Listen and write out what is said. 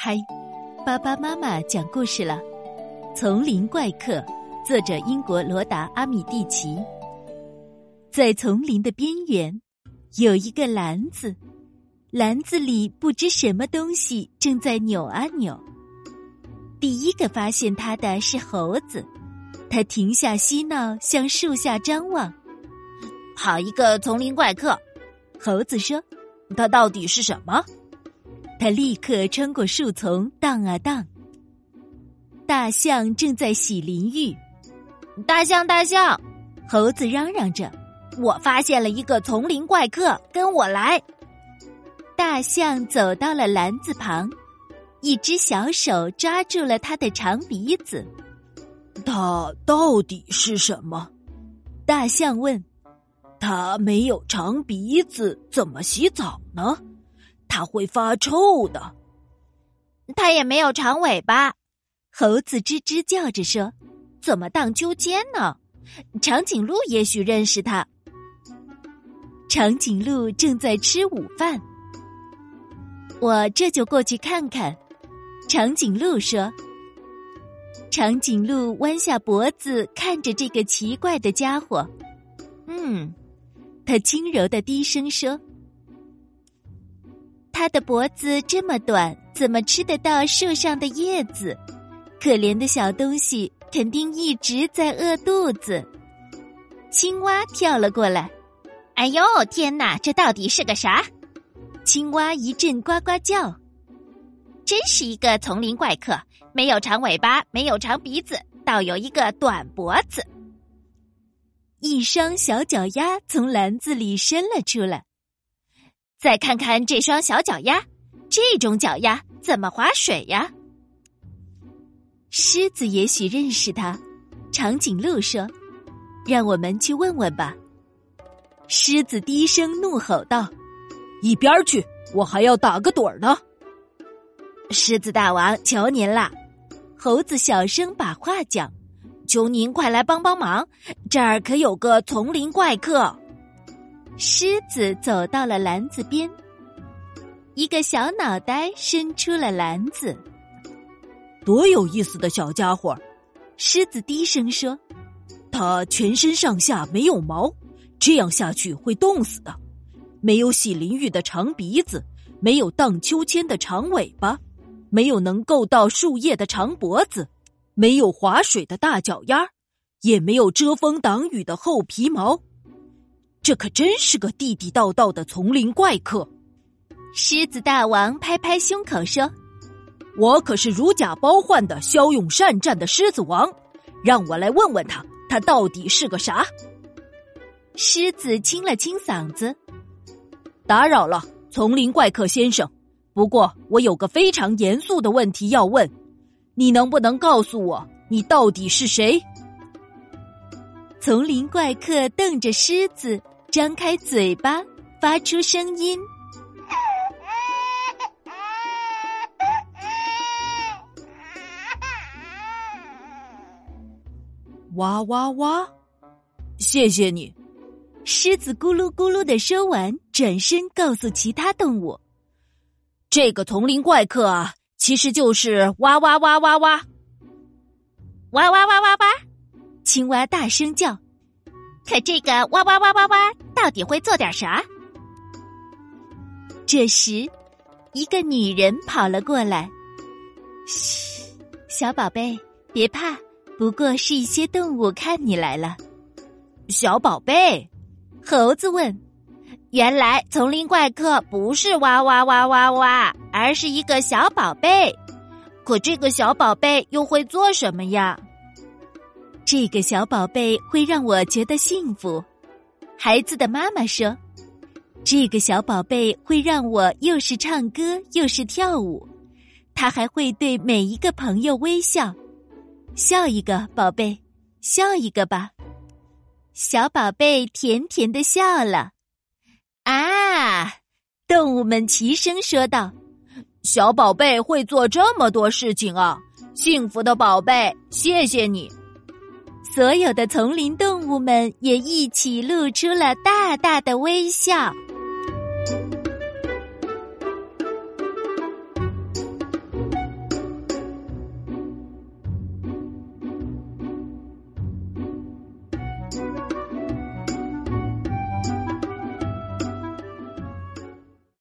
嗨，爸爸妈妈讲故事了，《丛林怪客》，作者英国罗达·阿米蒂奇。在丛林的边缘，有一个篮子，篮子里不知什么东西正在扭啊扭。第一个发现它的是猴子，他停下嬉闹，向树下张望。好一个丛林怪客！猴子说：“它到底是什么？”他立刻穿过树丛，荡啊荡。大象正在洗淋浴。大象，大象！猴子嚷嚷着：“我发现了一个丛林怪客，跟我来！”大象走到了篮子旁，一只小手抓住了他的长鼻子。它到底是什么？大象问。它没有长鼻子，怎么洗澡呢？它会发臭的。它也没有长尾巴，猴子吱吱叫着说：“怎么荡秋千呢？”长颈鹿也许认识它。长颈鹿正在吃午饭，我这就过去看看。长颈鹿说：“长颈鹿弯下脖子看着这个奇怪的家伙，嗯，他轻柔的低声说。”的脖子这么短，怎么吃得到树上的叶子？可怜的小东西，肯定一直在饿肚子。青蛙跳了过来，哎呦天哪，这到底是个啥？青蛙一阵呱呱叫，真是一个丛林怪客，没有长尾巴，没有长鼻子，倒有一个短脖子。一双小脚丫从篮子里伸了出来。再看看这双小脚丫，这种脚丫怎么划水呀？狮子也许认识它。长颈鹿说：“让我们去问问吧。”狮子低声怒吼道：“一边去！我还要打个盹儿呢。”狮子大王，求您了！猴子小声把话讲：“求您快来帮帮忙，这儿可有个丛林怪客。”狮子走到了篮子边，一个小脑袋伸出了篮子。多有意思的小家伙！狮子低声说：“它全身上下没有毛，这样下去会冻死的。没有洗淋浴的长鼻子，没有荡秋千的长尾巴，没有能够到树叶的长脖子，没有划水的大脚丫，也没有遮风挡雨的厚皮毛。”这可真是个地地道道的丛林怪客！狮子大王拍拍胸口说：“我可是如假包换的骁勇善战的狮子王，让我来问问他，他到底是个啥？”狮子清了清嗓子：“打扰了，丛林怪客先生。不过我有个非常严肃的问题要问，你能不能告诉我，你到底是谁？”丛林怪客瞪着狮子。张开嘴巴，发出声音。哇哇哇！谢谢你，狮子咕噜咕噜的说完，转身告诉其他动物：“这个丛林怪客啊，其实就是哇哇哇哇哇，哇哇哇哇哇！”青蛙大声叫。可这个哇哇哇哇哇到底会做点啥？这时，一个女人跑了过来。嘘，小宝贝，别怕，不过是一些动物看你来了。小宝贝，猴子问：“原来丛林怪客不是哇哇哇哇哇，而是一个小宝贝。可这个小宝贝又会做什么呀？”这个小宝贝会让我觉得幸福，孩子的妈妈说：“这个小宝贝会让我又是唱歌又是跳舞，他还会对每一个朋友微笑，笑一个，宝贝，笑一个吧。”小宝贝甜甜的笑了。啊！动物们齐声说道：“小宝贝会做这么多事情啊！幸福的宝贝，谢谢你。”所有的丛林动物们也一起露出了大大的微笑。